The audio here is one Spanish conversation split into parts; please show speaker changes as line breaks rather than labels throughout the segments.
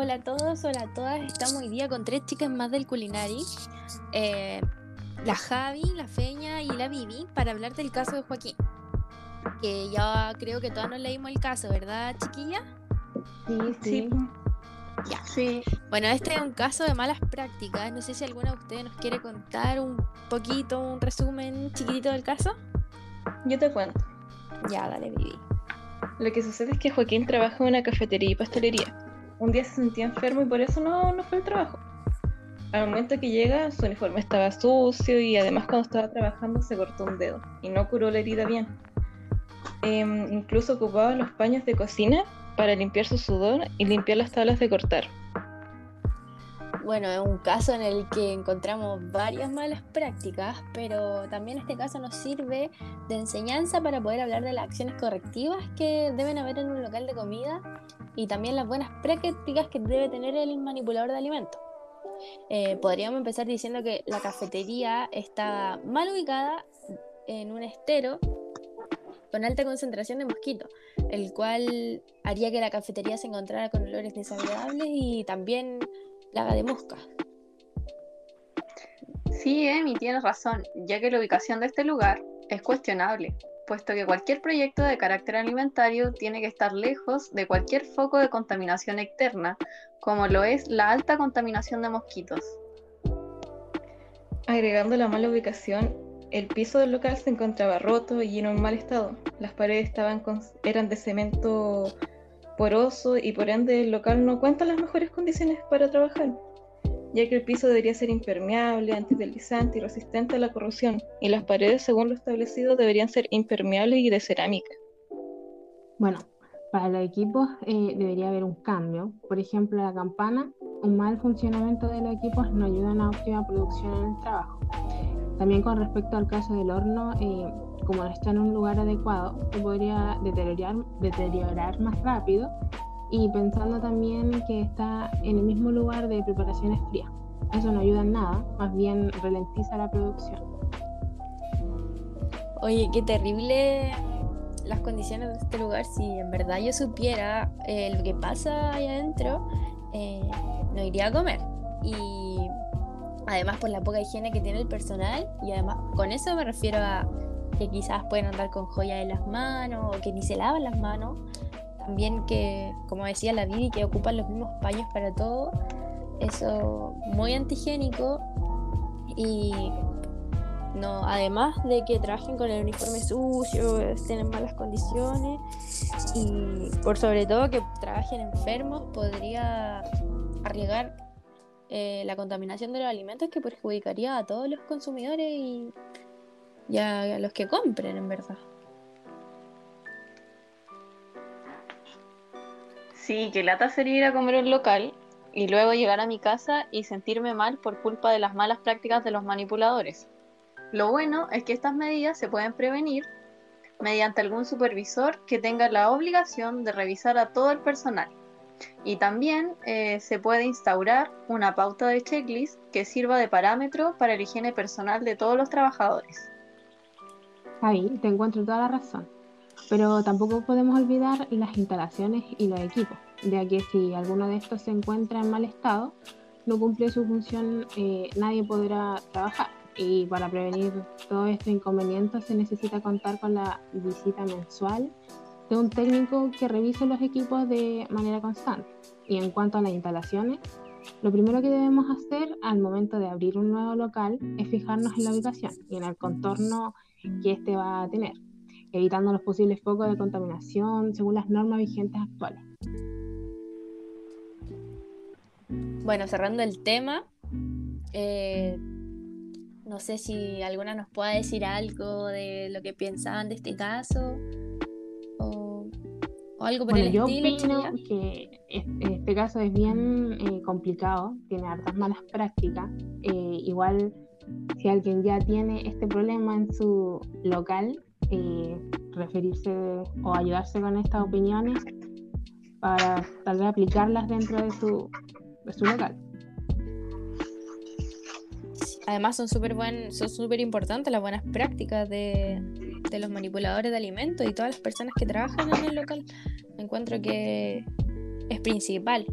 Hola a todos, hola a todas. Estamos hoy día con tres chicas más del Culinari. Eh, la Javi, la Feña y la Vivi para hablar del caso de Joaquín. Que ya creo que todas nos leímos el caso, ¿verdad, chiquilla?
Sí, sí.
Ya. Sí. Bueno, este es un caso de malas prácticas. No sé si alguna de ustedes nos quiere contar un poquito, un resumen chiquitito del caso.
Yo te cuento.
Ya, dale, Vivi.
Lo que sucede es que Joaquín trabaja en una cafetería y pastelería. Un día se sentía enfermo y por eso no, no fue al trabajo. Al momento que llega, su uniforme estaba sucio y además cuando estaba trabajando se cortó un dedo y no curó la herida bien. Em, incluso ocupaba los paños de cocina para limpiar su sudor y limpiar las tablas de cortar.
Bueno, es un caso en el que encontramos varias malas prácticas, pero también este caso nos sirve de enseñanza para poder hablar de las acciones correctivas que deben haber en un local de comida y también las buenas prácticas que debe tener el manipulador de alimentos. Eh, podríamos empezar diciendo que la cafetería está mal ubicada en un estero con alta concentración de mosquitos, el cual haría que la cafetería se encontrara con olores desagradables y también plaga de moscas.
Sí, Emi, tienes razón, ya que la ubicación de este lugar es cuestionable, puesto que cualquier proyecto de carácter alimentario tiene que estar lejos de cualquier foco de contaminación externa, como lo es la alta contaminación de mosquitos.
Agregando la mala ubicación, el piso del local se encontraba roto y en mal estado. Las paredes estaban eran de cemento poroso y por ende el local no cuenta las mejores condiciones para trabajar, ya que el piso debería ser impermeable, antideslizante y resistente a la corrosión, y las paredes, según lo establecido, deberían ser impermeables y de cerámica.
Bueno, para los equipos eh, debería haber un cambio. Por ejemplo, la campana, un mal funcionamiento de los equipos no ayuda a una óptima producción en el trabajo. También con respecto al caso del horno, eh, como no está en un lugar adecuado, se podría deteriorar, deteriorar más rápido y pensando también que está en el mismo lugar de preparaciones frías. Eso no ayuda en nada, más bien ralentiza la producción.
Oye, qué terrible las condiciones de este lugar. Si en verdad yo supiera eh, lo que pasa ahí adentro, eh, no iría a comer. Y además por la poca higiene que tiene el personal, y además con eso me refiero a que quizás pueden andar con joyas en las manos o que ni se lavan las manos. También que, como decía la Vivi, que ocupan los mismos paños para todo. Eso muy antigénico y no, además de que trabajen con el uniforme sucio, estén en malas condiciones y por sobre todo que trabajen enfermos, podría arriesgar eh, la contaminación de los alimentos que perjudicaría a todos los consumidores y y a, los que compren, en verdad.
Sí, que lata sería ir a comer un local y luego llegar a mi casa y sentirme mal por culpa de las malas prácticas de los manipuladores. Lo bueno es que estas medidas se pueden prevenir mediante algún supervisor que tenga la obligación de revisar a todo el personal. Y también eh, se puede instaurar una pauta de checklist que sirva de parámetro para la higiene personal de todos los trabajadores.
Ahí te encuentro toda la razón. Pero tampoco podemos olvidar las instalaciones y los equipos, ya que si alguno de estos se encuentra en mal estado, no cumple su función, eh, nadie podrá trabajar. Y para prevenir todos estos inconvenientes se necesita contar con la visita mensual de un técnico que revise los equipos de manera constante. Y en cuanto a las instalaciones, lo primero que debemos hacer al momento de abrir un nuevo local es fijarnos en la ubicación y en el contorno que éste va a tener, evitando los posibles focos de contaminación según las normas vigentes actuales.
Bueno, cerrando el tema, eh, no sé si alguna nos pueda decir algo de lo que piensaban de este caso algo por el
yo
estilo.
Opino que este caso es bien eh, complicado, tiene hartas malas prácticas. Eh, igual si alguien ya tiene este problema en su local, eh, referirse o ayudarse con estas opiniones para tal vez aplicarlas dentro de su, su local.
Además son súper son súper importantes las buenas prácticas de, de los manipuladores de alimentos y todas las personas que trabajan en el local. Encuentro que es principal.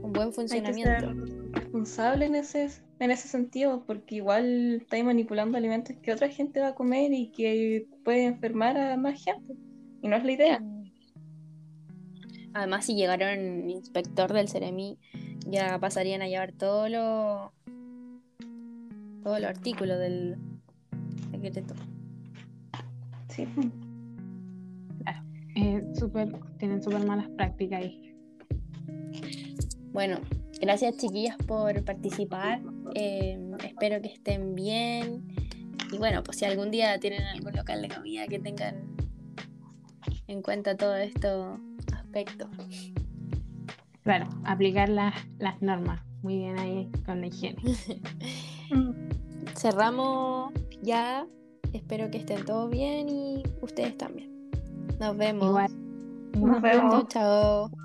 un buen
Hay que
funcionamiento.
ser responsable en ese, en ese sentido, porque igual estáis manipulando alimentos que otra gente va a comer y que puede enfermar a más gente. Y no es la idea.
Además, si llegara un inspector del Ceremi, ya pasarían a llevar todo lo todos los artículos del decreto.
Sí.
Eh, súper- tienen súper malas prácticas ahí.
Bueno, gracias chiquillas por participar. Eh, espero que estén bien. Y bueno, pues si algún día tienen algún local de comida que tengan en cuenta todos estos aspectos.
Claro, aplicar las, las normas. Muy bien ahí con la higiene.
Cerramos ya. Espero que estén todos bien y ustedes también. Nos vemos.
Igual.
Nos vemos.
Chao, chao.